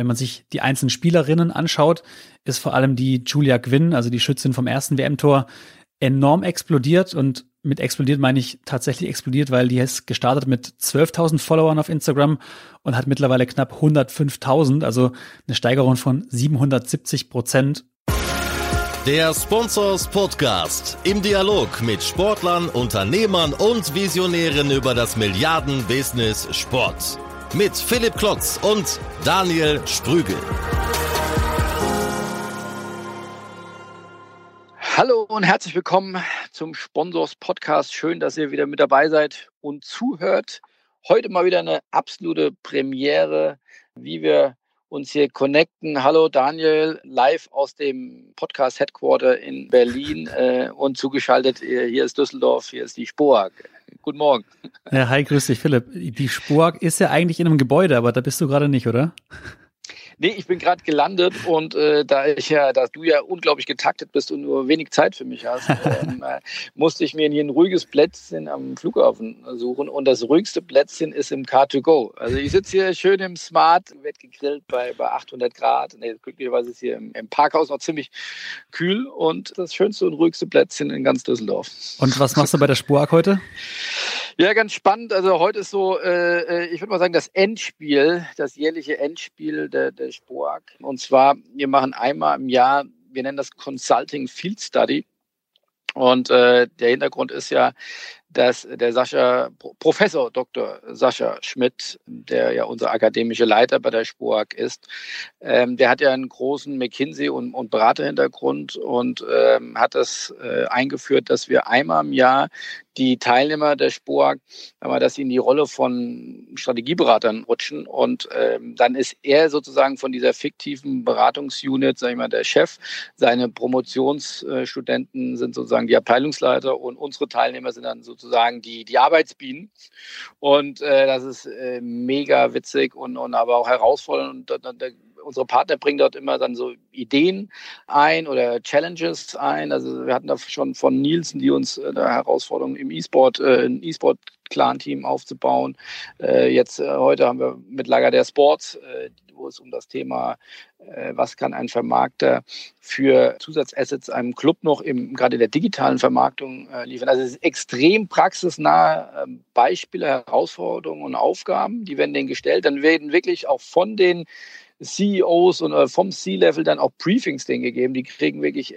Wenn man sich die einzelnen Spielerinnen anschaut, ist vor allem die Julia Gwynn, also die Schützin vom ersten WM-Tor, enorm explodiert und mit explodiert meine ich tatsächlich explodiert, weil die ist gestartet mit 12.000 Followern auf Instagram und hat mittlerweile knapp 105.000, also eine Steigerung von 770 Prozent. Der Sponsors Podcast im Dialog mit Sportlern, Unternehmern und Visionären über das Milliarden-Business Sport. Mit Philipp Klotz und Daniel Sprügel. Hallo und herzlich willkommen zum Sponsors Podcast. Schön, dass ihr wieder mit dabei seid und zuhört. Heute mal wieder eine absolute Premiere, wie wir uns hier connecten. Hallo Daniel, live aus dem Podcast Headquarter in Berlin äh, und zugeschaltet. Äh, hier ist Düsseldorf, hier ist die Spoag. Guten Morgen. Ja, hi, grüß dich, Philipp. Die Spoag ist ja eigentlich in einem Gebäude, aber da bist du gerade nicht, oder? Nee, ich bin gerade gelandet und äh, da ich ja, dass du ja unglaublich getaktet bist und nur wenig Zeit für mich hast, ähm, äh, musste ich mir hier ein ruhiges Plätzchen am Flughafen suchen und das ruhigste Plätzchen ist im Car2Go. Also ich sitze hier schön im Smart, werde gegrillt bei, bei 800 Grad. Nee, glücklicherweise ist hier im, im Parkhaus noch ziemlich kühl und das schönste und ruhigste Plätzchen in ganz Düsseldorf. Und was machst du bei der Spurak heute? Ja, ganz spannend. Also heute ist so, äh, äh ich würde mal sagen, das Endspiel, das jährliche Endspiel der, der Spoag. Und zwar, wir machen einmal im Jahr, wir nennen das Consulting Field Study. Und äh, der Hintergrund ist ja, dass der Sascha, Professor Dr. Sascha Schmidt, der ja unser akademischer Leiter bei der SPOAG ist, ähm, der hat ja einen großen McKinsey- und, und Beraterhintergrund und ähm, hat das äh, eingeführt, dass wir einmal im Jahr die Teilnehmer der SPOAG, dass sie in die Rolle von Strategieberatern rutschen und ähm, dann ist er sozusagen von dieser fiktiven Beratungsunit, sag ich mal, der Chef. Seine Promotionsstudenten sind sozusagen die Abteilungsleiter und unsere Teilnehmer sind dann sozusagen sozusagen die, die Arbeitsbienen. Und äh, das ist äh, mega witzig und, und aber auch herausfordernd. Und, und, und, unsere Partner bringen dort immer dann so Ideen ein oder Challenges ein. Also wir hatten da schon von Nielsen, die uns äh, Herausforderungen im E-Sport, äh, ein E-Sport Clan-Team aufzubauen. Äh, jetzt heute haben wir mit Lager der Sports, wo es um das Thema, was kann ein Vermarkter für Zusatzassets einem Club noch im, gerade der digitalen Vermarktung liefern. Also es ist extrem praxisnahe ähm, Beispiele, Herausforderungen und Aufgaben, die werden denen gestellt. Dann werden wirklich auch von den CEOs und äh, vom C-Level dann auch Briefings denen gegeben. Die kriegen wirklich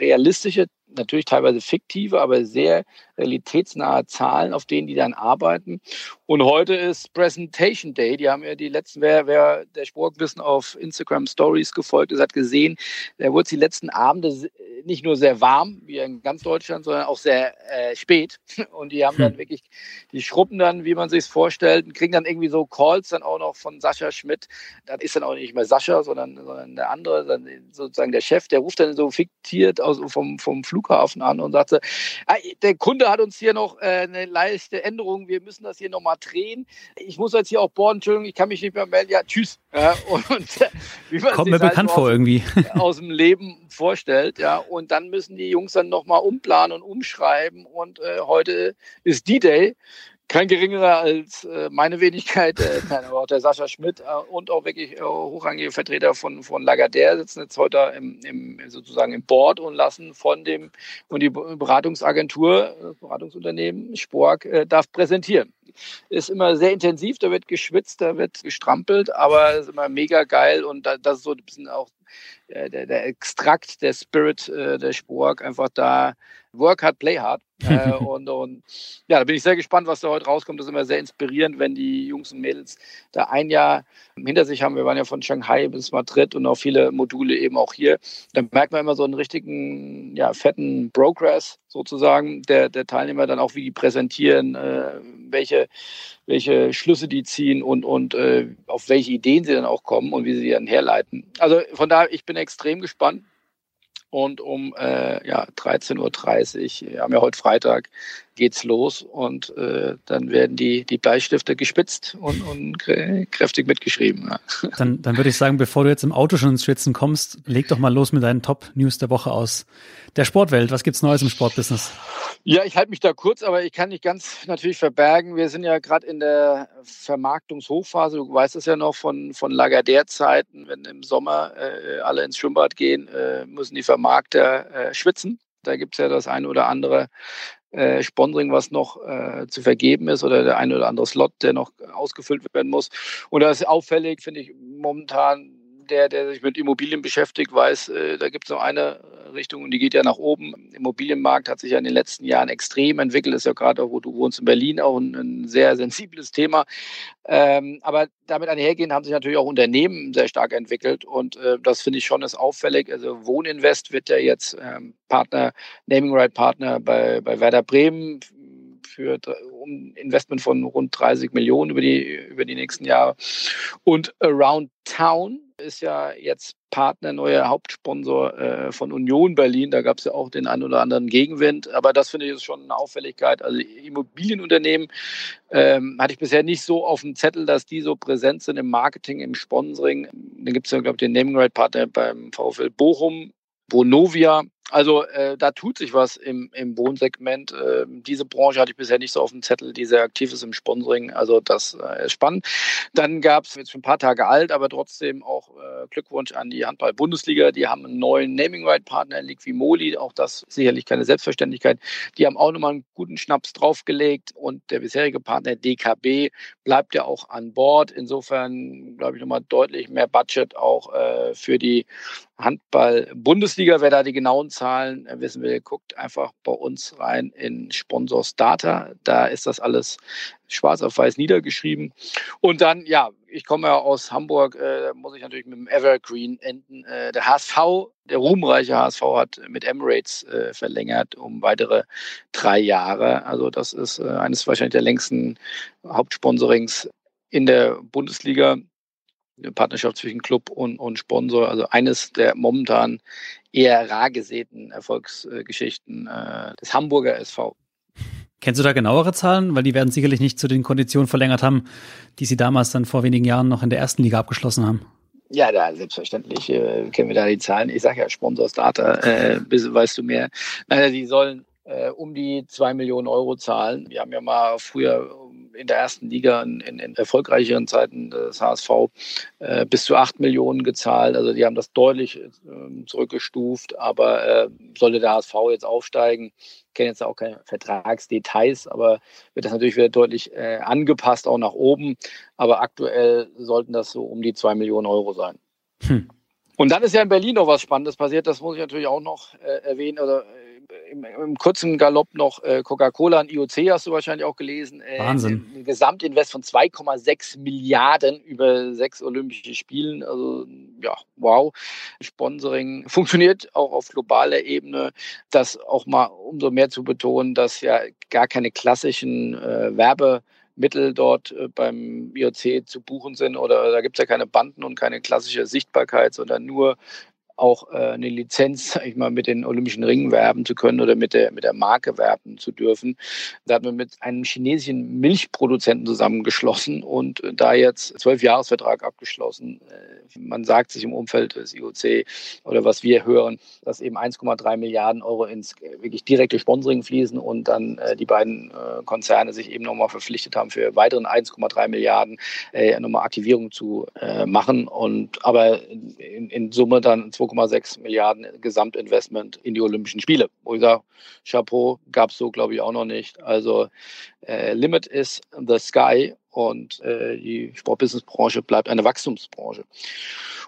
realistische natürlich teilweise fiktive, aber sehr realitätsnahe Zahlen, auf denen die dann arbeiten. Und heute ist Presentation Day. Die haben ja die letzten, wer, wer der Sportwissen auf Instagram Stories gefolgt ist, hat gesehen, da wurde die letzten Abende nicht nur sehr warm, wie in ganz Deutschland, sondern auch sehr äh, spät. Und die haben dann hm. wirklich, die schruppen dann, wie man sich es vorstellt, und kriegen dann irgendwie so Calls dann auch noch von Sascha Schmidt. Das ist dann auch nicht mehr Sascha, sondern, sondern der andere, dann sozusagen der Chef, der ruft dann so fiktiert aus, vom, vom Flug Flughafen an und sagte, der Kunde hat uns hier noch äh, eine leichte Änderung, wir müssen das hier nochmal drehen. Ich muss jetzt hier auch bohren, Entschuldigung, ich kann mich nicht mehr melden. Ja, tschüss. Ja, und, wie man Kommt mir halt bekannt vor aus, irgendwie. Aus dem Leben vorstellt, ja. Und dann müssen die Jungs dann nochmal umplanen und umschreiben. Und äh, heute ist D-Day kein geringerer als äh, meine Wenigkeit, äh, nein, aber auch der Sascha Schmidt äh, und auch wirklich äh, hochrangige Vertreter von, von Lagardère sitzen jetzt heute im, im, sozusagen im Board und lassen von dem und die Beratungsagentur, das Beratungsunternehmen Spork äh, darf präsentieren. Ist immer sehr intensiv, da wird geschwitzt, da wird gestrampelt, aber ist immer mega geil und da, das ist so ein bisschen auch äh, der, der Extrakt, der Spirit äh, der Spork, einfach da Work hard, play hard. äh, und, und ja, da bin ich sehr gespannt, was da heute rauskommt. Das ist immer sehr inspirierend, wenn die Jungs und Mädels da ein Jahr hinter sich haben. Wir waren ja von Shanghai bis Madrid und auch viele Module eben auch hier. Dann merkt man immer so einen richtigen, ja, fetten Progress sozusagen der, der Teilnehmer, dann auch wie die präsentieren, äh, welche, welche Schlüsse die ziehen und, und äh, auf welche Ideen sie dann auch kommen und wie sie dann herleiten. Also von daher, ich bin extrem gespannt und um äh, ja, 13.30 Uhr, wir haben ja heute Freitag, geht's los und äh, dann werden die, die Bleistifte gespitzt und, und kräftig mitgeschrieben. Ja. Dann, dann würde ich sagen, bevor du jetzt im Auto schon ins Schwitzen kommst, leg doch mal los mit deinen Top-News der Woche aus der Sportwelt. Was gibt's Neues im Sportbusiness? Ja, ich halte mich da kurz, aber ich kann nicht ganz natürlich verbergen. Wir sind ja gerade in der Vermarktungshochphase. Du weißt es ja noch von, von Lagardère-Zeiten. Wenn im Sommer äh, alle ins Schwimmbad gehen, äh, müssen die Vermarkter äh, schwitzen. Da gibt es ja das eine oder andere äh, Sponsoring, was noch äh, zu vergeben ist oder der eine oder andere Slot, der noch ausgefüllt werden muss. Und das ist auffällig, finde ich momentan der, der sich mit Immobilien beschäftigt, weiß, äh, da gibt es noch eine Richtung und die geht ja nach oben. Immobilienmarkt hat sich ja in den letzten Jahren extrem entwickelt. Ist ja gerade auch, wo du wohnst in Berlin, auch ein, ein sehr sensibles Thema. Ähm, aber damit einhergehend haben sich natürlich auch Unternehmen sehr stark entwickelt und äh, das finde ich schon ist auffällig. Also Wohninvest wird ja jetzt ähm, Partner, Naming Right Partner bei, bei Werder Bremen für um Investment von rund 30 Millionen über die, über die nächsten Jahre. Und Around Town ist ja jetzt Partner, neuer Hauptsponsor äh, von Union Berlin. Da gab es ja auch den einen oder anderen Gegenwind. Aber das finde ich ist schon eine Auffälligkeit. Also Immobilienunternehmen ähm, hatte ich bisher nicht so auf dem Zettel, dass die so präsent sind im Marketing, im Sponsoring. Dann gibt es ja, glaube ich, den Naming Right Partner beim VfL Bochum, Bonovia also äh, da tut sich was im, im Wohnsegment. Äh, diese Branche hatte ich bisher nicht so auf dem Zettel, die sehr aktiv ist im Sponsoring. Also das äh, ist spannend. Dann gab es jetzt schon ein paar Tage alt, aber trotzdem auch äh, Glückwunsch an die Handball-Bundesliga. Die haben einen neuen Naming-Right-Partner, Liquimoli. Auch das sicherlich keine Selbstverständlichkeit. Die haben auch nochmal einen guten Schnaps draufgelegt und der bisherige Partner DKB bleibt ja auch an Bord. Insofern, glaube ich, nochmal deutlich mehr Budget auch äh, für die Handball-Bundesliga. Wer da die genauen Zahlen äh, wissen will, guckt einfach bei uns rein in Sponsors Data. Da ist das alles schwarz auf weiß niedergeschrieben. Und dann, ja, ich komme ja aus Hamburg, äh, muss ich natürlich mit dem Evergreen enden. Äh, der HSV, der ruhmreiche HSV hat mit Emirates äh, verlängert um weitere drei Jahre. Also das ist äh, eines wahrscheinlich der längsten Hauptsponsorings in der Bundesliga eine Partnerschaft zwischen Club und, und Sponsor. Also eines der momentan eher rar gesäten Erfolgsgeschichten äh, des Hamburger SV. Kennst du da genauere Zahlen? Weil die werden sicherlich nicht zu den Konditionen verlängert haben, die sie damals dann vor wenigen Jahren noch in der ersten Liga abgeschlossen haben. Ja, da, selbstverständlich äh, kennen wir da die Zahlen. Ich sage ja Sponsors Data, äh, weißt du mehr. Naja, die sollen äh, um die zwei Millionen Euro zahlen. Wir haben ja mal früher in der ersten Liga in, in, in erfolgreicheren Zeiten des HSV äh, bis zu acht Millionen gezahlt. Also die haben das deutlich äh, zurückgestuft. Aber äh, sollte der HSV jetzt aufsteigen, ich kenne jetzt auch keine Vertragsdetails, aber wird das natürlich wieder deutlich äh, angepasst, auch nach oben. Aber aktuell sollten das so um die zwei Millionen Euro sein. Hm. Und dann ist ja in Berlin noch was Spannendes passiert, das muss ich natürlich auch noch äh, erwähnen. Oder äh, im, im, kurzen Galopp noch äh, Coca-Cola und IOC hast du wahrscheinlich auch gelesen. Äh, Wahnsinn. Ein Gesamtinvest von 2,6 Milliarden über sechs Olympische Spielen. Also ja, wow. Sponsoring funktioniert auch auf globaler Ebene. Das auch mal umso mehr zu betonen, dass ja gar keine klassischen äh, Werbe Mittel dort äh, beim IOC zu buchen sind oder da gibt es ja keine Banden und keine klassische Sichtbarkeit, sondern nur auch äh, eine Lizenz, sag ich mal, mit den Olympischen Ringen werben zu können oder mit der, mit der Marke werben zu dürfen. Da hat man mit einem chinesischen Milchproduzenten zusammengeschlossen und äh, da jetzt zwölf Jahresvertrag abgeschlossen. Äh, man sagt sich im Umfeld des IOC oder was wir hören, dass eben 1,3 Milliarden Euro ins äh, wirklich direkte Sponsoring fließen und dann äh, die beiden äh, Konzerne sich eben nochmal verpflichtet haben, für weiteren 1,3 Milliarden nochmal Aktivierung zu machen. Und aber in, in Summe dann 2,6 Milliarden Gesamtinvestment in die Olympischen Spiele. Wo ich sage, Chapeau, gab es so, glaube ich, auch noch nicht. Also äh, Limit is the sky und äh, die Sportbusinessbranche bleibt eine Wachstumsbranche.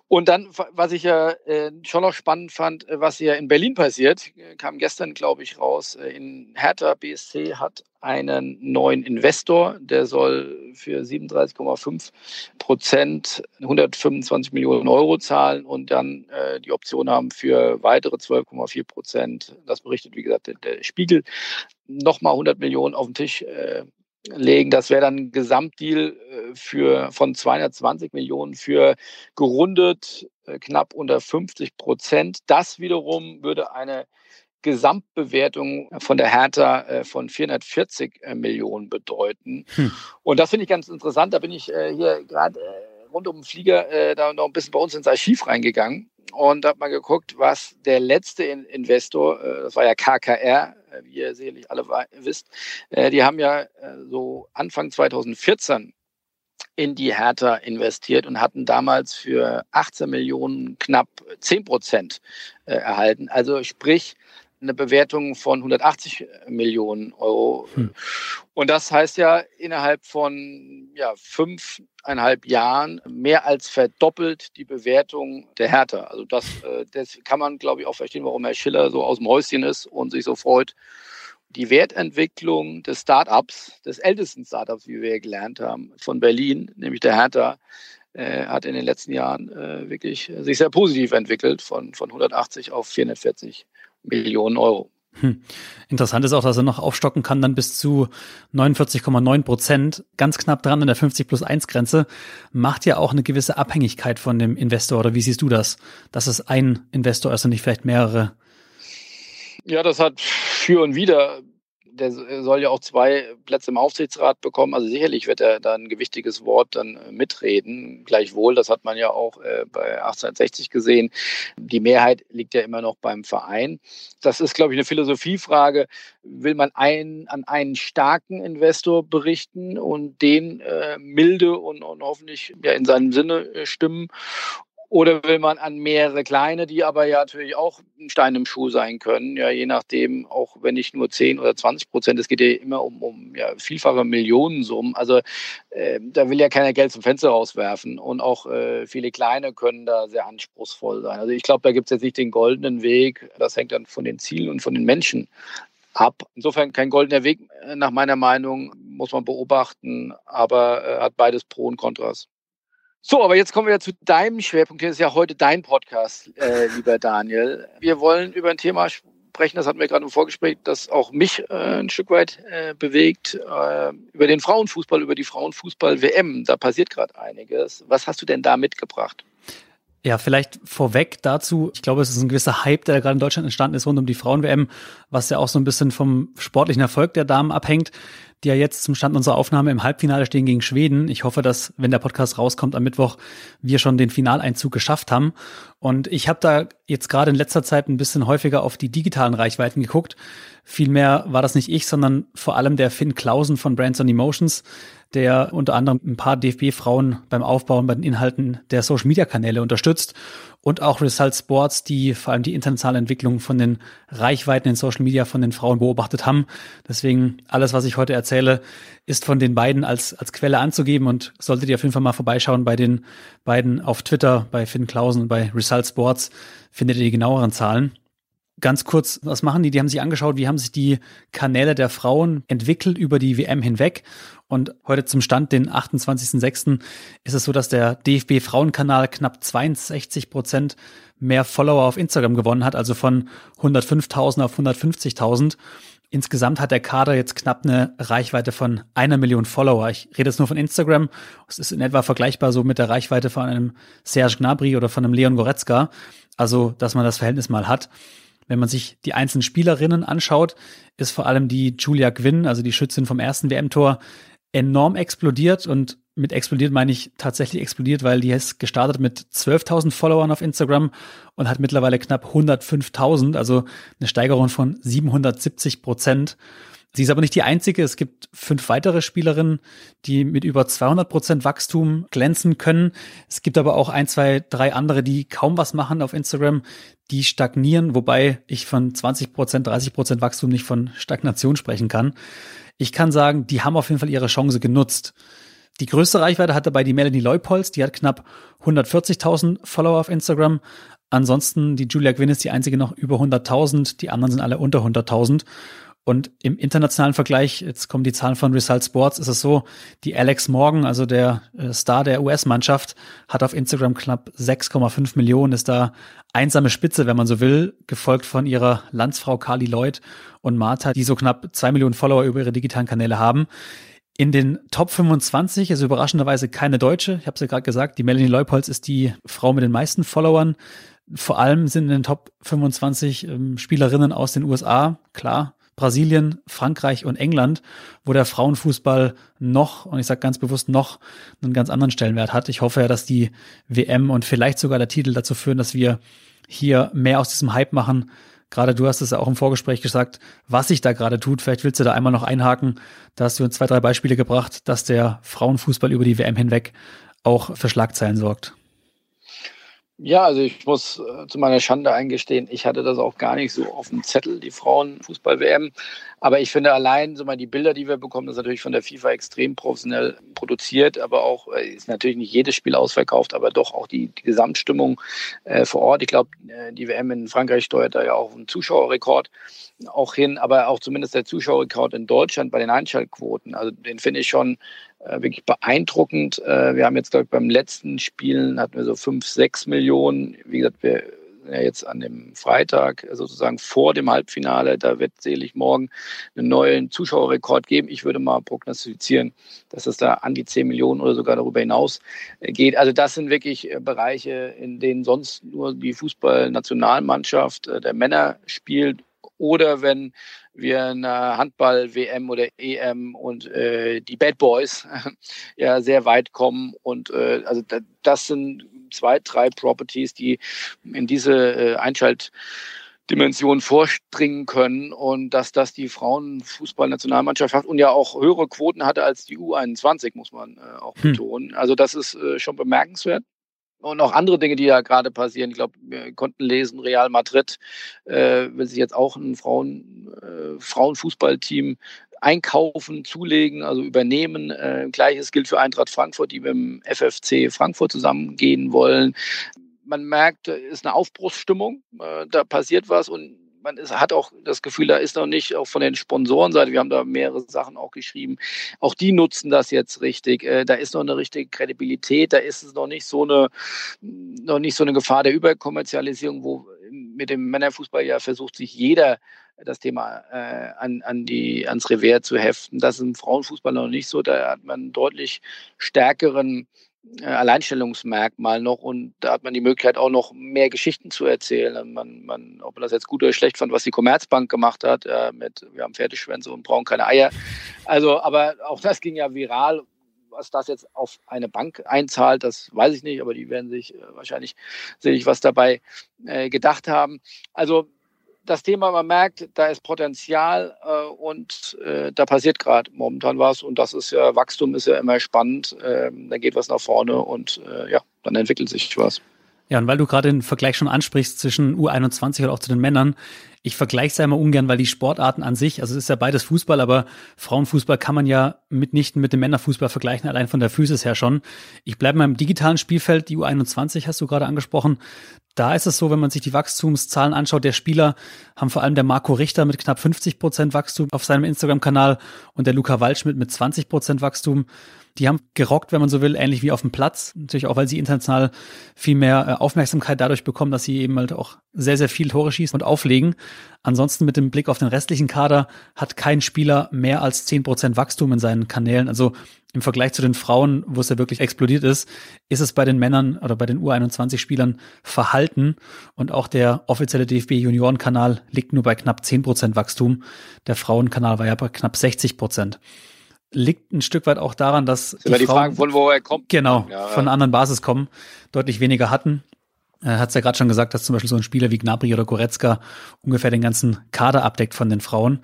Und dann, was ich ja äh, schon noch spannend fand, äh, was ja in Berlin passiert, kam gestern, glaube ich, raus. Äh, in Hertha BSC hat einen neuen Investor, der soll für 37,5 Prozent 125 Millionen Euro zahlen und dann äh, die Option haben für weitere 12,4 Prozent. Das berichtet, wie gesagt, der, der Spiegel. Nochmal 100 Millionen auf den Tisch äh, legen. Das wäre dann ein Gesamtdeal äh, für, von 220 Millionen für gerundet äh, knapp unter 50 Prozent. Das wiederum würde eine Gesamtbewertung von der Hertha äh, von 440 Millionen bedeuten. Hm. Und das finde ich ganz interessant. Da bin ich hier gerade rund um den Flieger da noch ein bisschen bei uns ins Archiv reingegangen und habe mal geguckt, was der letzte Investor, äh, das war ja KKR, äh, wie ihr sicherlich alle wisst, äh, die haben ja so Anfang 2014 in die Hertha investiert und hatten damals für 18 Millionen knapp 10 Prozent erhalten. Also sprich, eine Bewertung von 180 Millionen Euro. Hm. Und das heißt ja innerhalb von ja, fünfeinhalb Jahren mehr als verdoppelt die Bewertung der Hertha. Also das, äh, das kann man, glaube ich, auch verstehen, warum Herr Schiller so aus dem Häuschen ist und sich so freut. Die Wertentwicklung des Startups, des ältesten Startups, wie wir gelernt haben, von Berlin, nämlich der Hertha, äh, hat in den letzten Jahren äh, wirklich sich sehr positiv entwickelt, von, von 180 auf 440 Millionen Euro. Hm. Interessant ist auch, dass er noch aufstocken kann, dann bis zu 49,9 Prozent, ganz knapp dran an der 50 plus 1 Grenze, macht ja auch eine gewisse Abhängigkeit von dem Investor. Oder wie siehst du das? Dass es ein Investor ist und nicht vielleicht mehrere? Ja, das hat für und wieder der soll ja auch zwei Plätze im Aufsichtsrat bekommen. Also sicherlich wird er da ein gewichtiges Wort dann äh, mitreden. Gleichwohl, das hat man ja auch äh, bei 1860 gesehen. Die Mehrheit liegt ja immer noch beim Verein. Das ist, glaube ich, eine Philosophiefrage. Will man einen, an einen starken Investor berichten und den äh, milde und, und hoffentlich ja, in seinem Sinne äh, stimmen? Oder will man an mehrere kleine, die aber ja natürlich auch ein Stein im Schuh sein können, ja, je nachdem, auch wenn nicht nur 10 oder 20 Prozent, es geht ja immer um, um ja, vielfache Millionensummen. Also äh, da will ja keiner Geld zum Fenster rauswerfen. Und auch äh, viele kleine können da sehr anspruchsvoll sein. Also ich glaube, da gibt es jetzt nicht den goldenen Weg. Das hängt dann von den Zielen und von den Menschen ab. Insofern kein goldener Weg, äh, nach meiner Meinung, muss man beobachten, aber äh, hat beides Pro und Kontras. So, aber jetzt kommen wir zu deinem Schwerpunkt. Das ist ja heute dein Podcast, äh, lieber Daniel. Wir wollen über ein Thema sprechen, das hatten wir gerade im Vorgespräch, das auch mich äh, ein Stück weit äh, bewegt, äh, über den Frauenfußball, über die Frauenfußball-WM. Da passiert gerade einiges. Was hast du denn da mitgebracht? Ja, vielleicht vorweg dazu. Ich glaube, es ist ein gewisser Hype, der gerade in Deutschland entstanden ist rund um die Frauen-WM, was ja auch so ein bisschen vom sportlichen Erfolg der Damen abhängt die ja jetzt zum Stand unserer Aufnahme im Halbfinale stehen gegen Schweden. Ich hoffe, dass, wenn der Podcast rauskommt am Mittwoch, wir schon den Finaleinzug geschafft haben. Und ich habe da jetzt gerade in letzter Zeit ein bisschen häufiger auf die digitalen Reichweiten geguckt. Vielmehr war das nicht ich, sondern vor allem der Finn Klausen von Brands on Emotions, der unter anderem ein paar DFB-Frauen beim Aufbauen bei den Inhalten der Social-Media-Kanäle unterstützt und auch Result Sports, die vor allem die internationale Entwicklung von den Reichweiten in Social Media von den Frauen beobachtet haben. Deswegen alles, was ich heute erzähle, ist von den beiden als, als Quelle anzugeben und solltet ihr auf jeden Fall mal vorbeischauen bei den beiden auf Twitter, bei Finn Klausen und bei Result Sports, findet ihr die genaueren Zahlen. Ganz kurz, was machen die? Die haben sich angeschaut, wie haben sich die Kanäle der Frauen entwickelt über die WM hinweg. Und heute zum Stand, den 28.06., ist es so, dass der DFB Frauenkanal knapp 62 Prozent mehr Follower auf Instagram gewonnen hat, also von 105.000 auf 150.000. Insgesamt hat der Kader jetzt knapp eine Reichweite von einer Million Follower. Ich rede jetzt nur von Instagram. Es ist in etwa vergleichbar so mit der Reichweite von einem Serge Gnabry oder von einem Leon Goretzka. Also, dass man das Verhältnis mal hat. Wenn man sich die einzelnen Spielerinnen anschaut, ist vor allem die Julia Gwynn, also die Schützin vom ersten WM-Tor, enorm explodiert und mit explodiert meine ich tatsächlich explodiert, weil die ist gestartet mit 12.000 Followern auf Instagram und hat mittlerweile knapp 105.000, also eine Steigerung von 770 Prozent. Sie ist aber nicht die einzige. Es gibt fünf weitere Spielerinnen, die mit über 200 Prozent Wachstum glänzen können. Es gibt aber auch ein, zwei, drei andere, die kaum was machen auf Instagram, die stagnieren, wobei ich von 20 Prozent, 30 Prozent Wachstum nicht von Stagnation sprechen kann. Ich kann sagen, die haben auf jeden Fall ihre Chance genutzt. Die größte Reichweite hat dabei die Melanie Leupolz, die hat knapp 140.000 Follower auf Instagram. Ansonsten die Julia Gwynn ist die einzige noch über 100.000, die anderen sind alle unter 100.000. Und im internationalen Vergleich, jetzt kommen die Zahlen von Result Sports, ist es so, die Alex Morgan, also der äh, Star der US-Mannschaft, hat auf Instagram knapp 6,5 Millionen, ist da einsame Spitze, wenn man so will, gefolgt von ihrer Landsfrau Carly Lloyd und Martha, die so knapp zwei Millionen Follower über ihre digitalen Kanäle haben. In den Top 25 ist überraschenderweise keine Deutsche. Ich habe es ja gerade gesagt, die Melanie Leupolz ist die Frau mit den meisten Followern. Vor allem sind in den Top 25 ähm, Spielerinnen aus den USA, klar, Brasilien, Frankreich und England, wo der Frauenfußball noch, und ich sage ganz bewusst noch, einen ganz anderen Stellenwert hat. Ich hoffe ja, dass die WM und vielleicht sogar der Titel dazu führen, dass wir hier mehr aus diesem Hype machen. Gerade du hast es ja auch im Vorgespräch gesagt, was sich da gerade tut. Vielleicht willst du da einmal noch einhaken. Da hast du uns zwei, drei Beispiele gebracht, dass der Frauenfußball über die WM hinweg auch für Schlagzeilen sorgt. Ja, also ich muss äh, zu meiner Schande eingestehen, ich hatte das auch gar nicht so auf dem Zettel, die Frauenfußball-WM. Aber ich finde allein so mal die Bilder, die wir bekommen, das ist natürlich von der FIFA extrem professionell produziert, aber auch äh, ist natürlich nicht jedes Spiel ausverkauft, aber doch auch die, die Gesamtstimmung äh, vor Ort. Ich glaube, äh, die WM in Frankreich steuert da ja auch einen Zuschauerrekord auch hin, aber auch zumindest der Zuschauerrekord in Deutschland bei den Einschaltquoten. Also den finde ich schon äh, wirklich beeindruckend. Äh, wir haben jetzt, glaube ich, beim letzten Spielen hatten wir so fünf, sechs Millionen. Wie gesagt, wir sind ja jetzt an dem Freitag sozusagen vor dem Halbfinale. Da wird selig morgen einen neuen Zuschauerrekord geben. Ich würde mal prognostizieren, dass es da an die zehn Millionen oder sogar darüber hinaus äh, geht. Also das sind wirklich Bereiche, in denen sonst nur die Fußballnationalmannschaft der Männer spielt oder wenn wir eine Handball-WM oder EM und äh, die Bad Boys ja sehr weit kommen. Und äh, also das sind zwei, drei Properties, die in diese äh, Einschaltdimension vorspringen können und dass das die Frauenfußballnationalmannschaft hat und ja auch höhere Quoten hatte als die U21, muss man äh, auch hm. betonen. Also das ist äh, schon bemerkenswert und auch andere Dinge, die da gerade passieren. Ich glaube, wir konnten lesen, Real Madrid äh, will sich jetzt auch ein Frauen, äh, Frauenfußballteam einkaufen, zulegen, also übernehmen. Äh, Gleiches gilt für Eintracht Frankfurt, die mit dem FFC Frankfurt zusammengehen wollen. Man merkt, es ist eine Aufbruchsstimmung, äh, da passiert was und man ist, hat auch das Gefühl, da ist noch nicht auch von den Sponsorenseite, wir haben da mehrere Sachen auch geschrieben, auch die nutzen das jetzt richtig. Äh, da ist noch eine richtige Kredibilität, da ist es noch nicht so eine, noch nicht so eine Gefahr der Überkommerzialisierung, wo mit dem Männerfußball ja versucht sich jeder das Thema äh, an, an die, ans Revers zu heften. Das ist im Frauenfußball noch nicht so. Da hat man einen deutlich stärkeren Alleinstellungsmerkmal noch und da hat man die Möglichkeit auch noch mehr Geschichten zu erzählen. Man, man, ob man das jetzt gut oder schlecht fand, was die Commerzbank gemacht hat, äh, mit wir haben Pferdeschwänze und brauchen keine Eier. Also, aber auch das ging ja viral. Was das jetzt auf eine Bank einzahlt, das weiß ich nicht, aber die werden sich äh, wahrscheinlich sich was dabei äh, gedacht haben. Also das Thema, man merkt, da ist Potenzial äh, und äh, da passiert gerade momentan was und das ist ja, Wachstum ist ja immer spannend, äh, da geht was nach vorne und äh, ja, dann entwickelt sich was. Ja, und weil du gerade den Vergleich schon ansprichst zwischen U21 und auch zu den Männern, ich vergleiche es ja immer ungern, weil die Sportarten an sich, also es ist ja beides Fußball, aber Frauenfußball kann man ja mitnichten mit dem Männerfußball vergleichen, allein von der Physis her schon. Ich bleibe mal im digitalen Spielfeld, die U21 hast du gerade angesprochen. Da ist es so, wenn man sich die Wachstumszahlen anschaut, der Spieler haben vor allem der Marco Richter mit knapp 50 Prozent Wachstum auf seinem Instagram-Kanal und der Luca Waldschmidt mit 20 Prozent Wachstum. Die haben gerockt, wenn man so will, ähnlich wie auf dem Platz. Natürlich auch, weil sie international viel mehr äh, Aufmerksamkeit dadurch bekommen, dass sie eben halt auch sehr, sehr viel Tore schießen und auflegen. Ansonsten mit dem Blick auf den restlichen Kader hat kein Spieler mehr als zehn Prozent Wachstum in seinen Kanälen. Also im Vergleich zu den Frauen, wo es ja wirklich explodiert ist, ist es bei den Männern oder bei den U21-Spielern verhalten. Und auch der offizielle DFB-Juniorenkanal liegt nur bei knapp zehn Prozent Wachstum. Der Frauenkanal war ja bei knapp 60 Prozent liegt ein Stück weit auch daran, dass die, die Frauen, Frage, von wo er kommt. Genau, ja, von einer anderen Basis kommen, deutlich weniger hatten. Er hat es ja gerade schon gesagt, dass zum Beispiel so ein Spieler wie Gnabry oder Goretzka ungefähr den ganzen Kader abdeckt von den Frauen.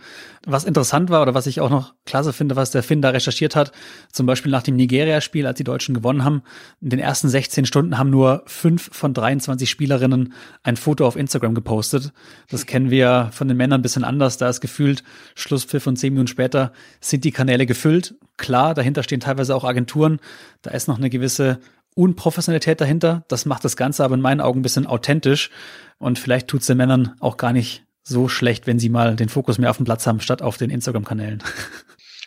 Was interessant war oder was ich auch noch klasse finde, was der Finn da recherchiert hat, zum Beispiel nach dem Nigeria-Spiel, als die Deutschen gewonnen haben, in den ersten 16 Stunden haben nur fünf von 23 Spielerinnen ein Foto auf Instagram gepostet. Das kennen wir von den Männern ein bisschen anders. Da ist gefühlt Schlusspfiff und zehn Minuten später sind die Kanäle gefüllt. Klar, dahinter stehen teilweise auch Agenturen. Da ist noch eine gewisse Unprofessionalität dahinter. Das macht das Ganze aber in meinen Augen ein bisschen authentisch. Und vielleicht tut es den Männern auch gar nicht so schlecht, wenn sie mal den Fokus mehr auf dem Platz haben, statt auf den Instagram-Kanälen.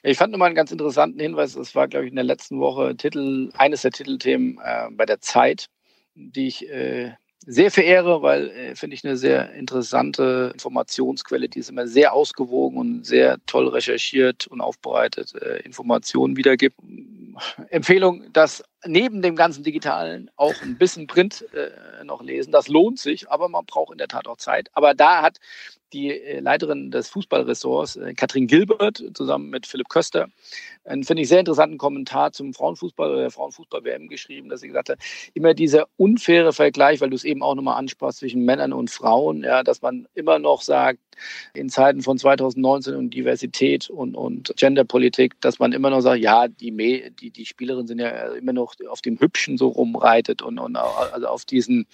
Ich fand nochmal einen ganz interessanten Hinweis. Es war, glaube ich, in der letzten Woche Titel, eines der Titelthemen äh, bei der Zeit, die ich äh, sehr verehre, weil äh, finde ich eine sehr interessante Informationsquelle, die ist immer sehr ausgewogen und sehr toll recherchiert und aufbereitet äh, Informationen wiedergibt. Empfehlung, dass neben dem ganzen Digitalen auch ein bisschen Print äh, noch lesen. Das lohnt sich, aber man braucht in der Tat auch Zeit. Aber da hat die äh, Leiterin des Fußballressorts, äh, Katrin Gilbert, zusammen mit Philipp Köster, einen, finde ich, sehr interessanten Kommentar zum Frauenfußball oder der Frauenfußball-WM geschrieben, dass sie gesagt hat, immer dieser unfaire Vergleich, weil du es eben auch nochmal ansprachst zwischen Männern und Frauen, ja, dass man immer noch sagt, in Zeiten von 2019 und Diversität und, und Genderpolitik, dass man immer noch sagt, ja, die, die, die Spielerinnen sind ja immer noch auf dem Hübschen so rumreitet und, und also auf diesen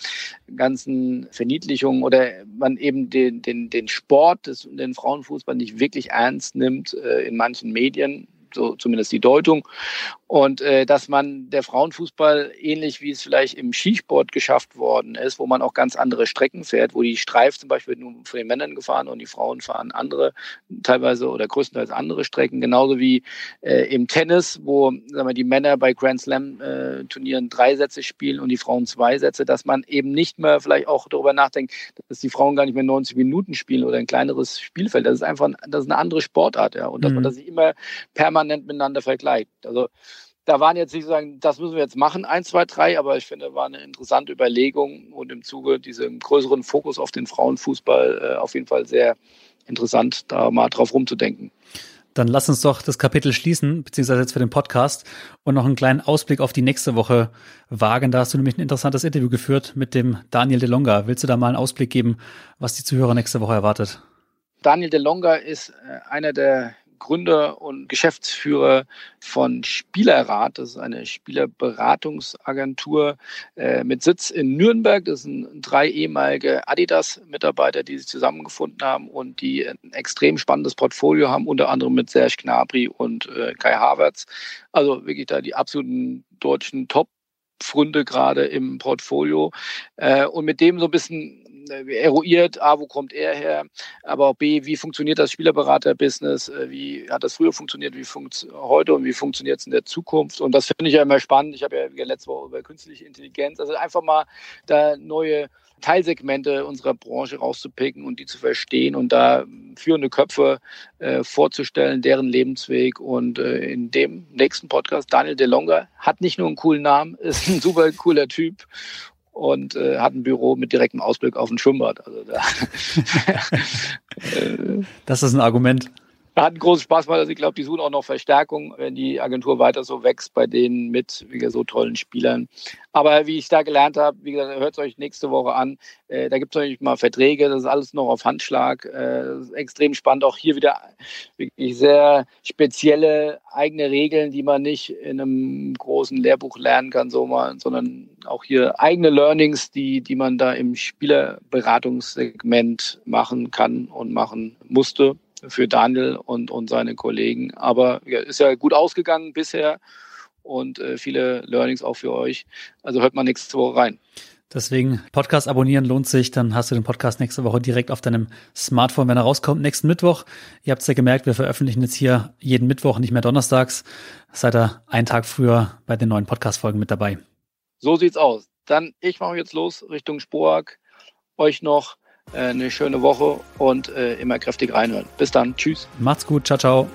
ganzen Verniedlichungen oder man eben den, den, den Sport, des, den Frauenfußball nicht wirklich ernst nimmt äh, in manchen Medien so zumindest die Deutung. Und äh, dass man der Frauenfußball ähnlich wie es vielleicht im Skisport geschafft worden ist, wo man auch ganz andere Strecken fährt, wo die Streif zum Beispiel nur von den Männern gefahren und die Frauen fahren andere, teilweise oder größtenteils andere Strecken, genauso wie äh, im Tennis, wo sagen wir, die Männer bei Grand Slam äh, Turnieren drei Sätze spielen und die Frauen zwei Sätze, dass man eben nicht mehr vielleicht auch darüber nachdenkt, dass die Frauen gar nicht mehr 90 Minuten spielen oder ein kleineres Spielfeld. Das ist einfach das ist eine andere Sportart, ja. Und dass mhm. man das immer permanent miteinander vergleicht. Also da waren jetzt nicht sagen, das müssen wir jetzt machen, eins, zwei, drei, aber ich finde, war eine interessante Überlegung und im Zuge diesem größeren Fokus auf den Frauenfußball äh, auf jeden Fall sehr interessant, da mal drauf rumzudenken. Dann lass uns doch das Kapitel schließen, beziehungsweise jetzt für den Podcast und noch einen kleinen Ausblick auf die nächste Woche wagen. Da hast du nämlich ein interessantes Interview geführt mit dem Daniel De Longa. Willst du da mal einen Ausblick geben, was die Zuhörer nächste Woche erwartet? Daniel De Longa ist äh, einer der Gründer und Geschäftsführer von Spielerrat. Das ist eine Spielerberatungsagentur äh, mit Sitz in Nürnberg. Das sind drei ehemalige Adidas-Mitarbeiter, die sich zusammengefunden haben und die ein extrem spannendes Portfolio haben, unter anderem mit Serge Gnabry und äh, Kai Havertz. Also wirklich da die absoluten deutschen Top Pfründe gerade im Portfolio äh, und mit dem so ein bisschen eruiert, A, wo kommt er her, aber auch B, wie funktioniert das Spielerberater-Business, äh, wie hat das früher funktioniert, wie funktioniert heute und wie funktioniert es in der Zukunft. Und das finde ich ja immer spannend. Ich habe ja letzte Woche über künstliche Intelligenz, also einfach mal da neue Teilsegmente unserer Branche rauszupicken und die zu verstehen und da führende Köpfe äh, vorzustellen, deren Lebensweg. Und äh, in dem nächsten Podcast, Daniel DeLonga, hat nicht nur einen coolen Namen, ist ein super cooler Typ und äh, hat ein Büro mit direktem Ausblick auf ein Schwimmbad. Also da, das ist ein Argument hat einen großen Spaß gemacht. Also ich glaube, die suchen auch noch Verstärkung, wenn die Agentur weiter so wächst bei denen mit wie gesagt, so tollen Spielern. Aber wie ich da gelernt habe, wie gesagt, hört es euch nächste Woche an. Äh, da gibt es natürlich mal Verträge, das ist alles noch auf Handschlag. Äh, extrem spannend. Auch hier wieder wirklich sehr spezielle eigene Regeln, die man nicht in einem großen Lehrbuch lernen kann, so mal, sondern auch hier eigene Learnings, die, die man da im Spielerberatungssegment machen kann und machen musste für Daniel und, und seine Kollegen. Aber ja, ist ja gut ausgegangen bisher und äh, viele Learnings auch für euch. Also hört mal nächste Woche rein. Deswegen Podcast abonnieren lohnt sich. Dann hast du den Podcast nächste Woche direkt auf deinem Smartphone, wenn er rauskommt. Nächsten Mittwoch. Ihr habt es ja gemerkt, wir veröffentlichen jetzt hier jeden Mittwoch, nicht mehr donnerstags. Seid ihr einen Tag früher bei den neuen Podcast-Folgen mit dabei. So sieht's aus. Dann ich mache jetzt los Richtung Sporak. Euch noch eine schöne Woche und äh, immer kräftig reinhören. Bis dann. Tschüss. Macht's gut. Ciao, ciao.